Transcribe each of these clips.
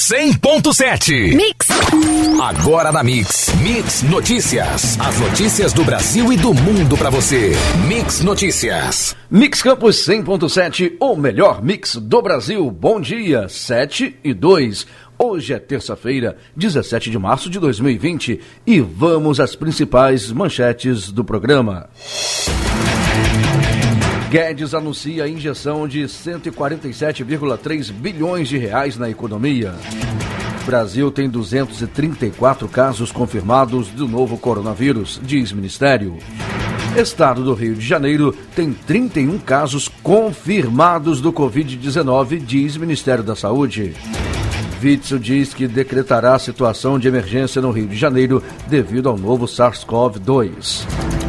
100.7. Mix. Agora na Mix. Mix Notícias. As notícias do Brasil e do mundo para você. Mix Notícias. Mix Campus 100.7, o melhor mix do Brasil. Bom dia, 7 e 2. Hoje é terça-feira, 17 de março de 2020 e vamos às principais manchetes do programa. Guedes anuncia a injeção de 147,3 bilhões de reais na economia. Brasil tem 234 casos confirmados do novo coronavírus, diz Ministério. Estado do Rio de Janeiro tem 31 casos confirmados do Covid-19, diz Ministério da Saúde. Witzel diz que decretará situação de emergência no Rio de Janeiro devido ao novo SARS-CoV-2.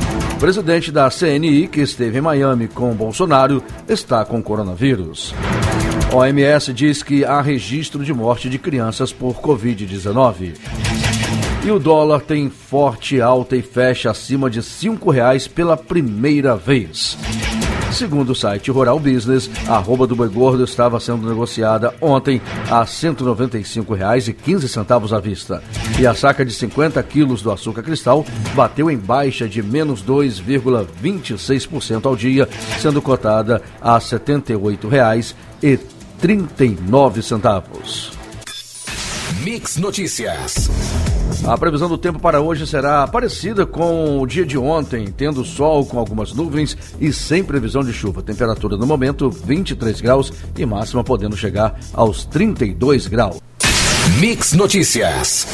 Presidente da CNI, que esteve em Miami com Bolsonaro, está com coronavírus. OMS diz que há registro de morte de crianças por Covid-19. E o dólar tem forte alta e fecha acima de R$ 5,00 pela primeira vez. Segundo o site Rural Business, a arroba do boi gordo estava sendo negociada ontem a R$ 195,15 à vista. E a saca de 50 quilos do açúcar cristal bateu em baixa de menos 2,26% ao dia, sendo cotada a R$ 78,39. Mix Notícias. A previsão do tempo para hoje será parecida com o dia de ontem, tendo sol com algumas nuvens e sem previsão de chuva. Temperatura no momento 23 graus e máxima podendo chegar aos 32 graus. Mix Notícias.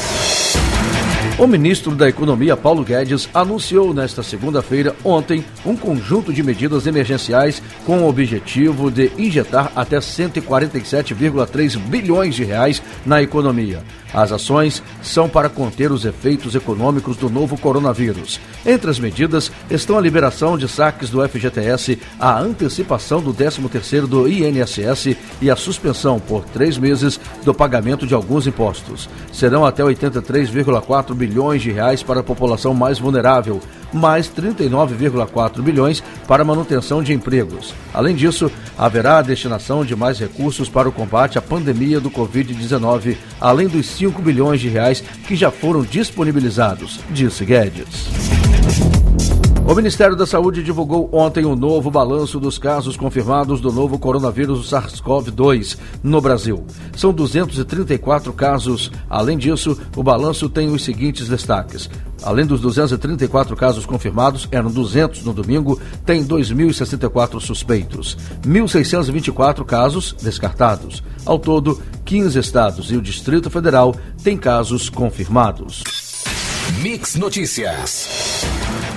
O ministro da Economia, Paulo Guedes, anunciou nesta segunda-feira, ontem, um conjunto de medidas emergenciais com o objetivo de injetar até 147,3 bilhões de reais na economia. As ações são para conter os efeitos econômicos do novo coronavírus. Entre as medidas estão a liberação de saques do FGTS, a antecipação do 13º do INSS e a suspensão por três meses do pagamento de alguns impostos. Serão até 83,4 bilhões de reais para a população mais vulnerável, mais 39,4 bilhões para manutenção de empregos. Além disso, haverá a destinação de mais recursos para o combate à pandemia do Covid-19, além dos 5 bilhões de reais que já foram disponibilizados, disse Guedes. O Ministério da Saúde divulgou ontem o um novo balanço dos casos confirmados do novo coronavírus SARS-CoV-2 no Brasil. São 234 casos. Além disso, o balanço tem os seguintes destaques. Além dos 234 casos confirmados, eram 200 no domingo, tem 2.064 suspeitos, 1.624 casos descartados. Ao todo, 15 estados e o Distrito Federal têm casos confirmados. Mix Notícias.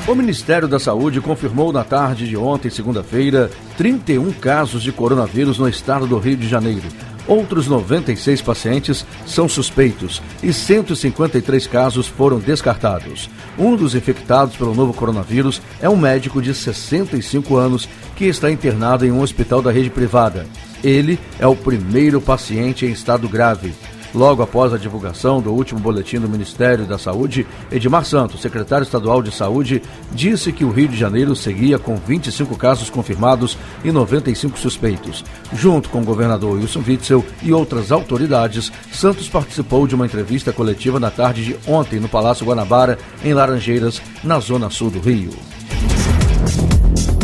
O Ministério da Saúde confirmou na tarde de ontem, segunda-feira, 31 casos de coronavírus no estado do Rio de Janeiro. Outros 96 pacientes são suspeitos e 153 casos foram descartados. Um dos infectados pelo novo coronavírus é um médico de 65 anos que está internado em um hospital da rede privada. Ele é o primeiro paciente em estado grave. Logo após a divulgação do último boletim do Ministério da Saúde, Edmar Santos, secretário estadual de Saúde, disse que o Rio de Janeiro seguia com 25 casos confirmados e 95 suspeitos. Junto com o governador Wilson Witzel e outras autoridades, Santos participou de uma entrevista coletiva na tarde de ontem no Palácio Guanabara, em Laranjeiras, na zona sul do Rio.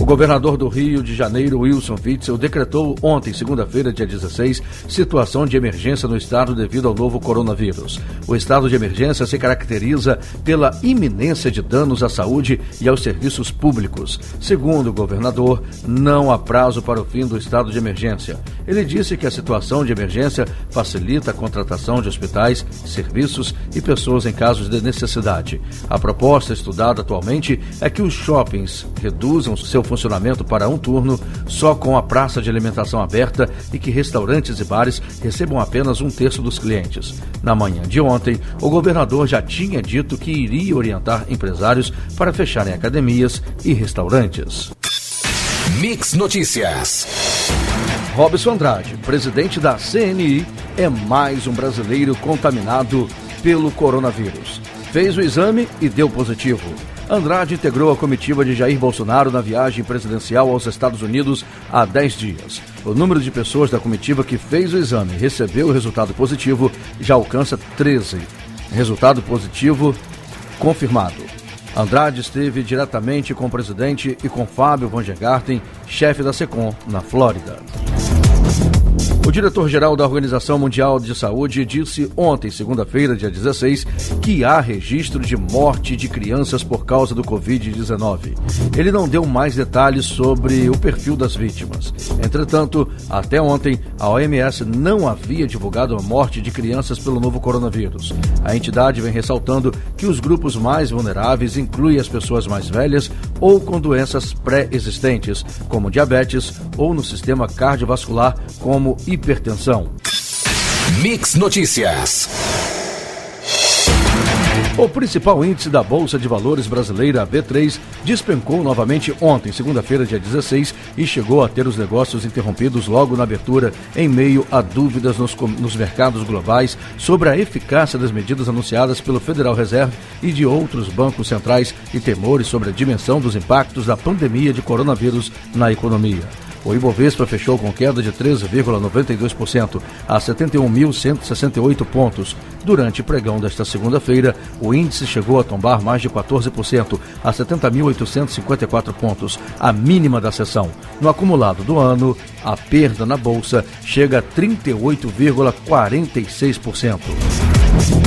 Governador do Rio de Janeiro, Wilson Witzel, decretou ontem, segunda-feira, dia 16, situação de emergência no estado devido ao novo coronavírus. O estado de emergência se caracteriza pela iminência de danos à saúde e aos serviços públicos. Segundo o governador, não há prazo para o fim do estado de emergência. Ele disse que a situação de emergência facilita a contratação de hospitais, serviços e pessoas em casos de necessidade. A proposta estudada atualmente é que os shoppings reduzam seu funcionamento para um turno só com a praça de alimentação aberta e que restaurantes e bares recebam apenas um terço dos clientes. Na manhã de ontem, o governador já tinha dito que iria orientar empresários para fecharem academias e restaurantes. Mix Notícias. Robson Andrade, presidente da CNI, é mais um brasileiro contaminado pelo coronavírus. Fez o exame e deu positivo. Andrade integrou a comitiva de Jair Bolsonaro na viagem presidencial aos Estados Unidos há 10 dias. O número de pessoas da comitiva que fez o exame e recebeu o resultado positivo já alcança 13. Resultado positivo confirmado. Andrade esteve diretamente com o presidente e com Fábio Van Gergarten, chefe da SECOM, na Flórida. O diretor-geral da Organização Mundial de Saúde disse ontem, segunda-feira, dia 16, que há registro de morte de crianças por causa do Covid-19. Ele não deu mais detalhes sobre o perfil das vítimas. Entretanto, até ontem, a OMS não havia divulgado a morte de crianças pelo novo coronavírus. A entidade vem ressaltando que os grupos mais vulneráveis incluem as pessoas mais velhas ou com doenças pré-existentes, como diabetes, ou no sistema cardiovascular, como hipertensão. Mix Notícias. O principal índice da Bolsa de Valores brasileira, a B3, despencou novamente ontem, segunda-feira, dia 16, e chegou a ter os negócios interrompidos logo na abertura, em meio a dúvidas nos, nos mercados globais sobre a eficácia das medidas anunciadas pelo Federal Reserve e de outros bancos centrais e temores sobre a dimensão dos impactos da pandemia de coronavírus na economia. O Ibovespa fechou com queda de 13,92% a 71.168 pontos. Durante o pregão desta segunda-feira, o índice chegou a tombar mais de 14% a 70.854 pontos, a mínima da sessão. No acumulado do ano, a perda na bolsa chega a 38,46%.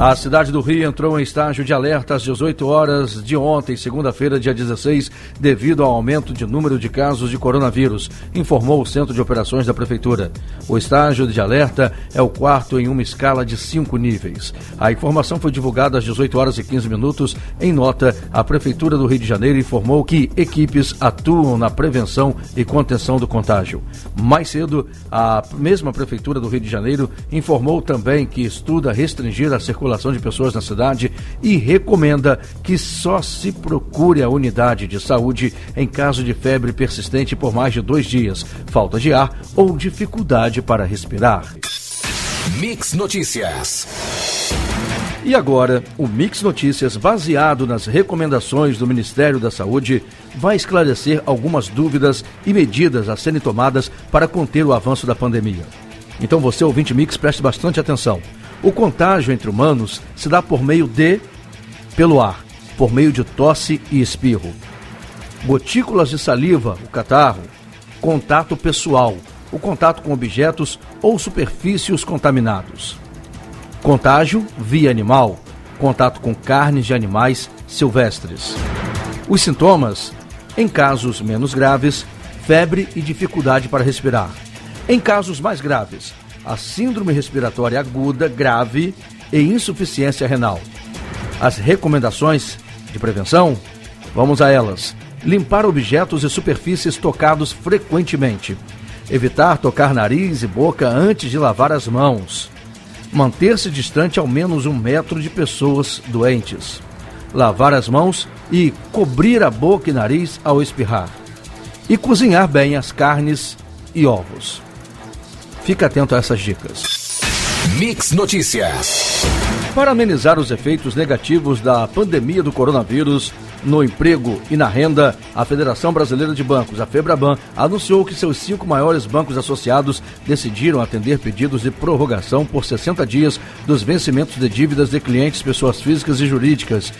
A cidade do Rio entrou em estágio de alerta às 18 horas de ontem, segunda-feira, dia 16, devido ao aumento de número de casos de coronavírus, informou o Centro de Operações da Prefeitura. O estágio de alerta é o quarto em uma escala de cinco níveis. A informação foi divulgada às 18 horas e 15 minutos. Em nota, a Prefeitura do Rio de Janeiro informou que equipes atuam na prevenção e contenção do contágio. Mais cedo, a mesma Prefeitura do Rio de Janeiro informou também que estuda restringir a circulação circulação de pessoas na cidade e recomenda que só se procure a unidade de saúde em caso de febre persistente por mais de dois dias, falta de ar ou dificuldade para respirar. Mix Notícias. E agora, o Mix Notícias, baseado nas recomendações do Ministério da Saúde, vai esclarecer algumas dúvidas e medidas a serem tomadas para conter o avanço da pandemia. Então você, ouvinte Mix, preste bastante atenção. O contágio entre humanos se dá por meio de pelo ar, por meio de tosse e espirro. Gotículas de saliva, o catarro, contato pessoal, o contato com objetos ou superfícies contaminados. Contágio via animal, contato com carnes de animais silvestres. Os sintomas, em casos menos graves, febre e dificuldade para respirar. Em casos mais graves, a síndrome respiratória aguda grave e insuficiência renal. As recomendações de prevenção? Vamos a elas. Limpar objetos e superfícies tocados frequentemente. Evitar tocar nariz e boca antes de lavar as mãos. Manter-se distante ao menos um metro de pessoas doentes. Lavar as mãos e cobrir a boca e nariz ao espirrar. E cozinhar bem as carnes e ovos. Fique atento a essas dicas. Mix Notícias. Para amenizar os efeitos negativos da pandemia do coronavírus, no emprego e na renda, a Federação Brasileira de Bancos, a FEBRABAN, anunciou que seus cinco maiores bancos associados decidiram atender pedidos de prorrogação por 60 dias dos vencimentos de dívidas de clientes, pessoas físicas e jurídicas,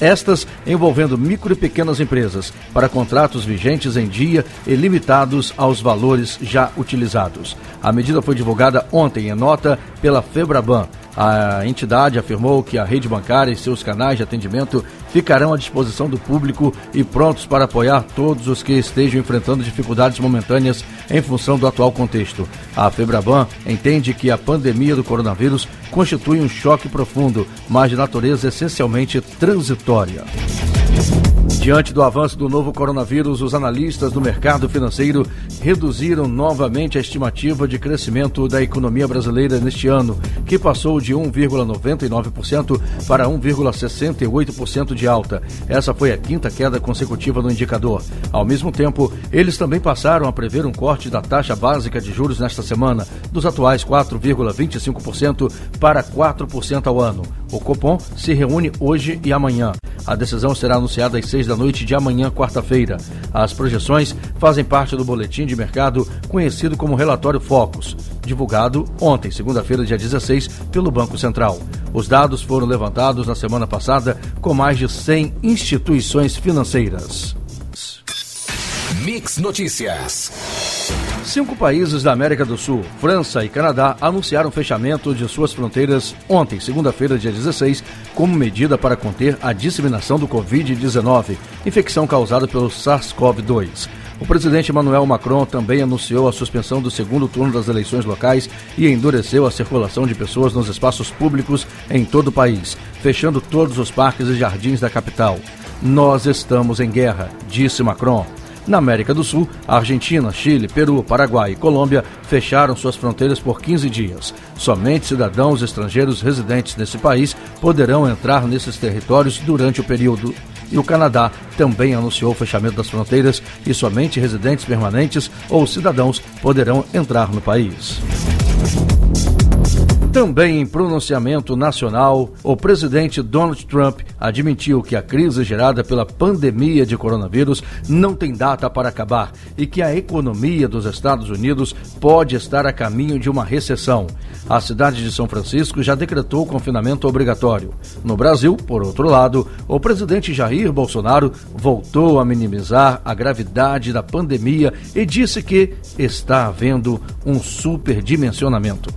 estas envolvendo micro e pequenas empresas, para contratos vigentes em dia e limitados aos valores já utilizados. A medida foi divulgada ontem em nota pela FEBRABAN. A entidade afirmou que a rede bancária e seus canais de atendimento ficarão à disposição do público e prontos para apoiar todos os que estejam enfrentando dificuldades momentâneas em função do atual contexto. A Febraban entende que a pandemia do coronavírus constitui um choque profundo, mas de natureza essencialmente transitória. Diante do avanço do novo coronavírus, os analistas do mercado financeiro reduziram novamente a estimativa de crescimento da economia brasileira neste ano, que passou de 1,99% para 1,68% de alta. Essa foi a quinta queda consecutiva no indicador. Ao mesmo tempo, eles também passaram a prever um corte da taxa básica de juros nesta semana, dos atuais 4,25% para 4% ao ano. O Copom se reúne hoje e amanhã. A decisão será anunciada às seis da noite de amanhã, quarta-feira. As projeções fazem parte do boletim de mercado conhecido como Relatório Focus, divulgado ontem, segunda-feira, dia 16, pelo Banco Central. Os dados foram levantados na semana passada com mais de 100 instituições financeiras. Mix Notícias. Cinco países da América do Sul, França e Canadá, anunciaram fechamento de suas fronteiras ontem, segunda-feira, dia 16, como medida para conter a disseminação do Covid-19, infecção causada pelo SARS-CoV-2. O presidente Emmanuel Macron também anunciou a suspensão do segundo turno das eleições locais e endureceu a circulação de pessoas nos espaços públicos em todo o país, fechando todos os parques e jardins da capital. Nós estamos em guerra, disse Macron. Na América do Sul, Argentina, Chile, Peru, Paraguai e Colômbia fecharam suas fronteiras por 15 dias. Somente cidadãos estrangeiros residentes nesse país poderão entrar nesses territórios durante o período. E o Canadá também anunciou o fechamento das fronteiras e somente residentes permanentes ou cidadãos poderão entrar no país. Também em pronunciamento nacional, o presidente Donald Trump admitiu que a crise gerada pela pandemia de coronavírus não tem data para acabar e que a economia dos Estados Unidos pode estar a caminho de uma recessão. A cidade de São Francisco já decretou confinamento obrigatório. No Brasil, por outro lado, o presidente Jair Bolsonaro voltou a minimizar a gravidade da pandemia e disse que está havendo um superdimensionamento.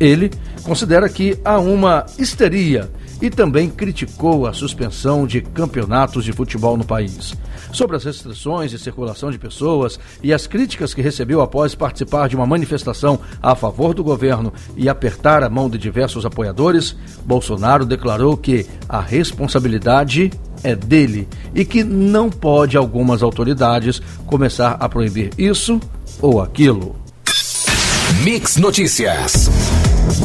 Ele considera que há uma histeria e também criticou a suspensão de campeonatos de futebol no país. Sobre as restrições de circulação de pessoas e as críticas que recebeu após participar de uma manifestação a favor do governo e apertar a mão de diversos apoiadores, Bolsonaro declarou que a responsabilidade é dele e que não pode algumas autoridades começar a proibir isso ou aquilo. Mix Notícias.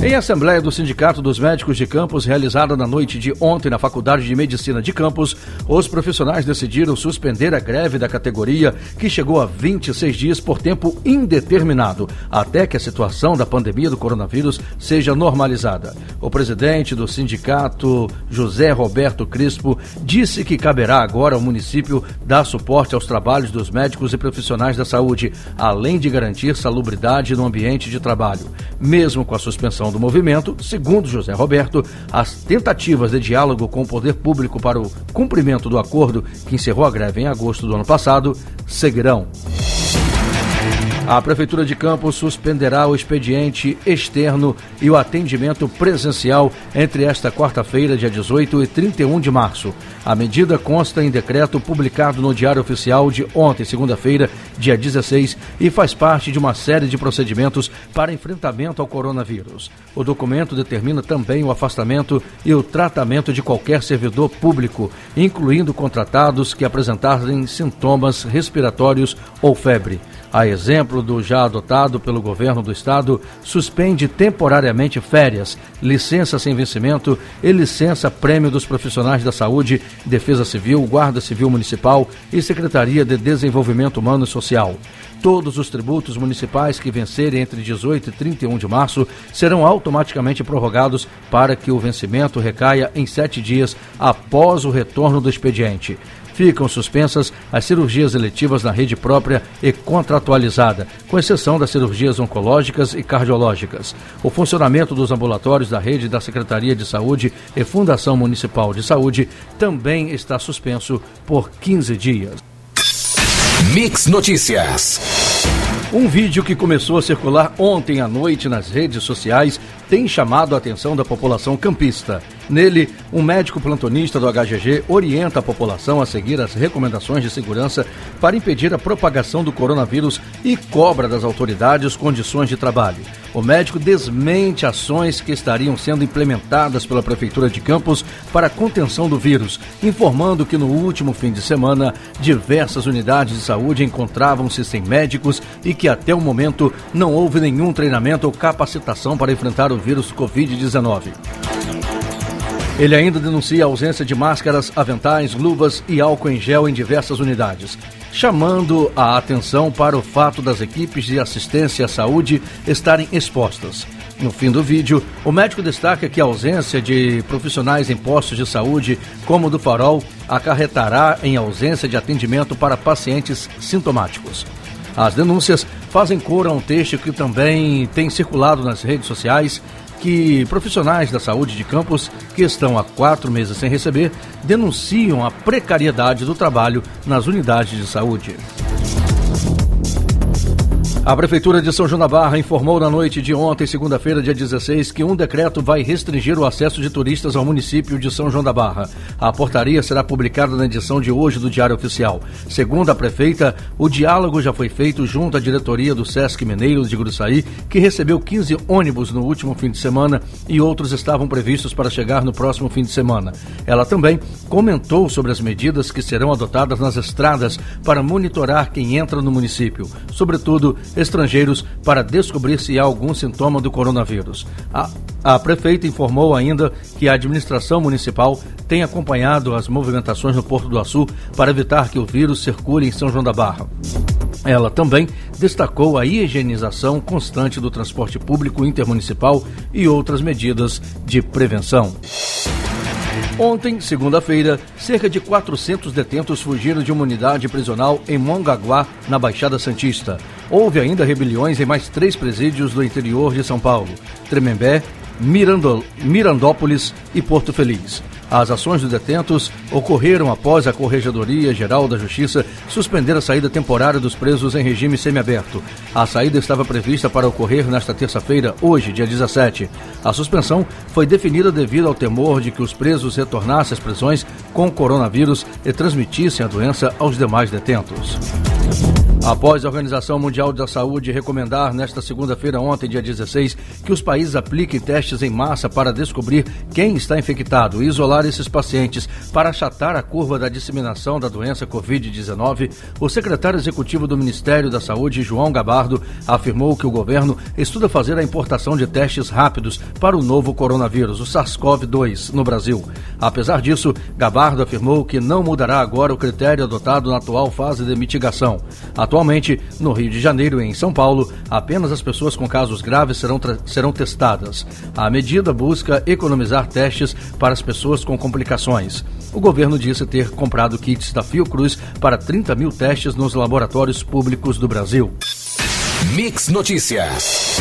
Em assembleia do Sindicato dos Médicos de Campos, realizada na noite de ontem na Faculdade de Medicina de Campos, os profissionais decidiram suspender a greve da categoria, que chegou a 26 dias por tempo indeterminado, até que a situação da pandemia do coronavírus seja normalizada. O presidente do sindicato, José Roberto Crispo, disse que caberá agora ao município dar suporte aos trabalhos dos médicos e profissionais da saúde, além de garantir salubridade no ambiente de trabalho. Mesmo com a suspensão do movimento, segundo José Roberto, as tentativas de diálogo com o poder público para o cumprimento do acordo que encerrou a greve em agosto do ano passado seguirão. A Prefeitura de Campos suspenderá o expediente externo e o atendimento presencial entre esta quarta-feira, dia 18 e 31 de março. A medida consta em decreto publicado no Diário Oficial de ontem, segunda-feira, dia 16, e faz parte de uma série de procedimentos para enfrentamento ao coronavírus. O documento determina também o afastamento e o tratamento de qualquer servidor público, incluindo contratados que apresentarem sintomas respiratórios ou febre. A exemplo do já adotado pelo governo do estado, suspende temporariamente férias, licença sem vencimento e licença prêmio dos profissionais da saúde, Defesa Civil, Guarda Civil Municipal e Secretaria de Desenvolvimento Humano e Social. Todos os tributos municipais que vencerem entre 18 e 31 de março serão automaticamente prorrogados para que o vencimento recaia em sete dias após o retorno do expediente ficam suspensas as cirurgias eletivas na rede própria e contratualizada, com exceção das cirurgias oncológicas e cardiológicas. O funcionamento dos ambulatórios da rede da Secretaria de Saúde e Fundação Municipal de Saúde também está suspenso por 15 dias. Mix Notícias. Um vídeo que começou a circular ontem à noite nas redes sociais tem chamado a atenção da população campista. Nele, um médico plantonista do HGG orienta a população a seguir as recomendações de segurança para impedir a propagação do coronavírus e cobra das autoridades condições de trabalho. O médico desmente ações que estariam sendo implementadas pela Prefeitura de Campos para a contenção do vírus, informando que no último fim de semana diversas unidades de saúde encontravam-se sem médicos e que até o momento não houve nenhum treinamento ou capacitação para enfrentar o vírus Covid-19. Ele ainda denuncia a ausência de máscaras, aventais, luvas e álcool em gel em diversas unidades, chamando a atenção para o fato das equipes de assistência à saúde estarem expostas. No fim do vídeo, o médico destaca que a ausência de profissionais em postos de saúde, como o do Farol, acarretará em ausência de atendimento para pacientes sintomáticos. As denúncias fazem cor a um texto que também tem circulado nas redes sociais que profissionais da saúde de Campos, que estão há quatro meses sem receber, denunciam a precariedade do trabalho nas unidades de saúde. A Prefeitura de São João da Barra informou na noite de ontem, segunda-feira, dia 16, que um decreto vai restringir o acesso de turistas ao município de São João da Barra. A portaria será publicada na edição de hoje do Diário Oficial. Segundo a prefeita, o diálogo já foi feito junto à diretoria do Sesc Mineiro de Gruçaí, que recebeu 15 ônibus no último fim de semana e outros estavam previstos para chegar no próximo fim de semana. Ela também comentou sobre as medidas que serão adotadas nas estradas para monitorar quem entra no município, sobretudo estrangeiros para descobrir se há algum sintoma do coronavírus. A, a prefeita informou ainda que a administração municipal tem acompanhado as movimentações no Porto do Açu para evitar que o vírus circule em São João da Barra. Ela também destacou a higienização constante do transporte público intermunicipal e outras medidas de prevenção. Ontem, segunda-feira, cerca de 400 detentos fugiram de uma unidade prisional em Mongaguá, na Baixada Santista. Houve ainda rebeliões em mais três presídios do interior de São Paulo: Tremembé, Mirandol, Mirandópolis e Porto Feliz. As ações dos detentos ocorreram após a Corregedoria Geral da Justiça suspender a saída temporária dos presos em regime semiaberto. A saída estava prevista para ocorrer nesta terça-feira, hoje, dia 17. A suspensão foi definida devido ao temor de que os presos retornassem às prisões com coronavírus e transmitissem a doença aos demais detentos. Após a Organização Mundial da Saúde recomendar nesta segunda-feira, ontem, dia 16, que os países apliquem testes em massa para descobrir quem está infectado e isolar esses pacientes para achatar a curva da disseminação da doença Covid-19, o secretário executivo do Ministério da Saúde, João Gabardo, afirmou que o governo estuda fazer a importação de testes rápidos para o novo coronavírus, o SARS-CoV-2, no Brasil. Apesar disso, Gabardo afirmou que não mudará agora o critério adotado na atual fase de mitigação. Atualmente, no Rio de Janeiro e em São Paulo, apenas as pessoas com casos graves serão, serão testadas. A medida busca economizar testes para as pessoas com complicações. O governo disse ter comprado kits da Fiocruz para 30 mil testes nos laboratórios públicos do Brasil. Mix Notícias.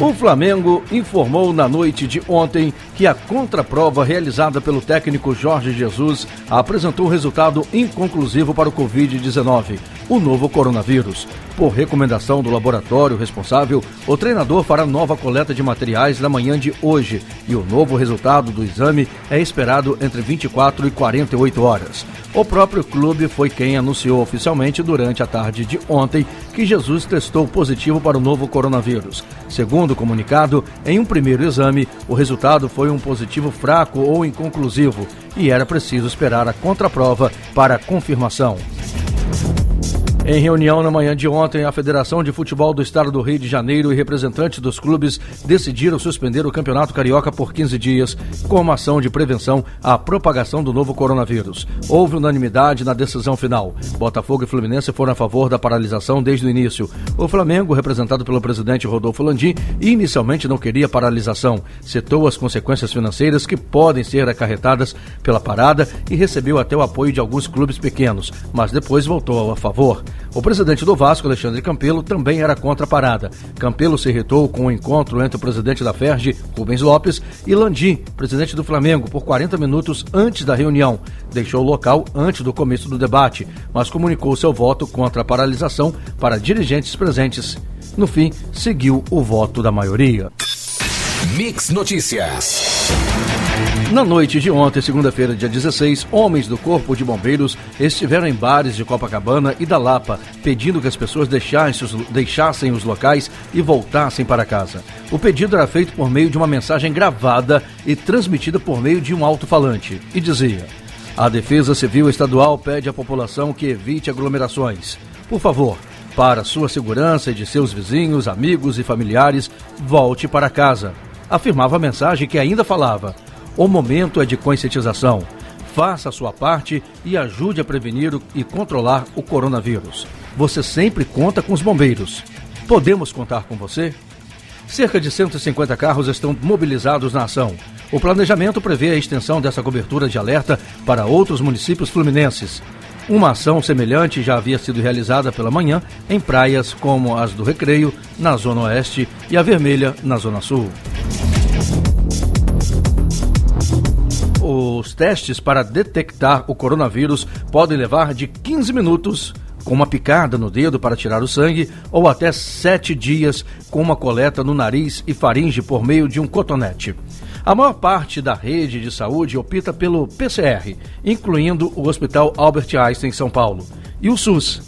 O Flamengo informou na noite de ontem que a contraprova realizada pelo técnico Jorge Jesus apresentou resultado inconclusivo para o Covid-19, o novo coronavírus. Por recomendação do laboratório responsável, o treinador fará nova coleta de materiais na manhã de hoje e o novo resultado do exame é esperado entre 24 e 48 horas. O próprio clube foi quem anunciou oficialmente durante a tarde de ontem que Jesus testou positivo para o novo coronavírus. Segundo o comunicado, em um primeiro exame, o resultado foi um positivo fraco ou inconclusivo e era preciso esperar a contraprova para confirmação. Em reunião na manhã de ontem, a Federação de Futebol do Estado do Rio de Janeiro e representantes dos clubes decidiram suspender o Campeonato Carioca por 15 dias, como ação de prevenção à propagação do novo coronavírus. Houve unanimidade na decisão final. Botafogo e Fluminense foram a favor da paralisação desde o início. O Flamengo, representado pelo presidente Rodolfo Landim, inicialmente não queria paralisação. Citou as consequências financeiras que podem ser acarretadas pela parada e recebeu até o apoio de alguns clubes pequenos, mas depois voltou a favor. O presidente do Vasco, Alexandre Campelo, também era contra a parada. Campelo se irritou com o encontro entre o presidente da Ferge, Rubens Lopes, e Landim, presidente do Flamengo, por 40 minutos antes da reunião. Deixou o local antes do começo do debate, mas comunicou seu voto contra a paralisação para dirigentes presentes. No fim, seguiu o voto da maioria. Mix Notícias. Na noite de ontem, segunda-feira, dia 16, homens do Corpo de Bombeiros estiveram em bares de Copacabana e da Lapa, pedindo que as pessoas deixassem os, locais e voltassem para casa. O pedido era feito por meio de uma mensagem gravada e transmitida por meio de um alto-falante, e dizia: A Defesa Civil Estadual pede à população que evite aglomerações. Por favor, para sua segurança e de seus vizinhos, amigos e familiares, volte para casa. Afirmava a mensagem que ainda falava o momento é de conscientização. Faça a sua parte e ajude a prevenir e controlar o coronavírus. Você sempre conta com os bombeiros. Podemos contar com você? Cerca de 150 carros estão mobilizados na ação. O planejamento prevê a extensão dessa cobertura de alerta para outros municípios fluminenses. Uma ação semelhante já havia sido realizada pela manhã em praias como as do Recreio, na Zona Oeste, e a Vermelha, na Zona Sul. Os testes para detectar o coronavírus podem levar de 15 minutos com uma picada no dedo para tirar o sangue ou até sete dias com uma coleta no nariz e faringe por meio de um cotonete. A maior parte da rede de saúde opta pelo PCR, incluindo o Hospital Albert Einstein em São Paulo, e o SUS.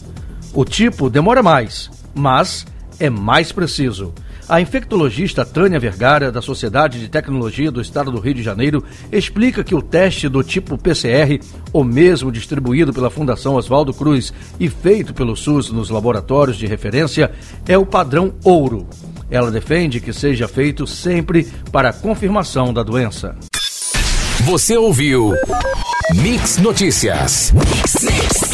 O tipo demora mais, mas é mais preciso. A infectologista Tânia Vergara, da Sociedade de Tecnologia do Estado do Rio de Janeiro, explica que o teste do tipo PCR, o mesmo distribuído pela Fundação Oswaldo Cruz e feito pelo SUS nos laboratórios de referência, é o padrão ouro. Ela defende que seja feito sempre para a confirmação da doença. Você ouviu Mix Notícias. Mix, mix.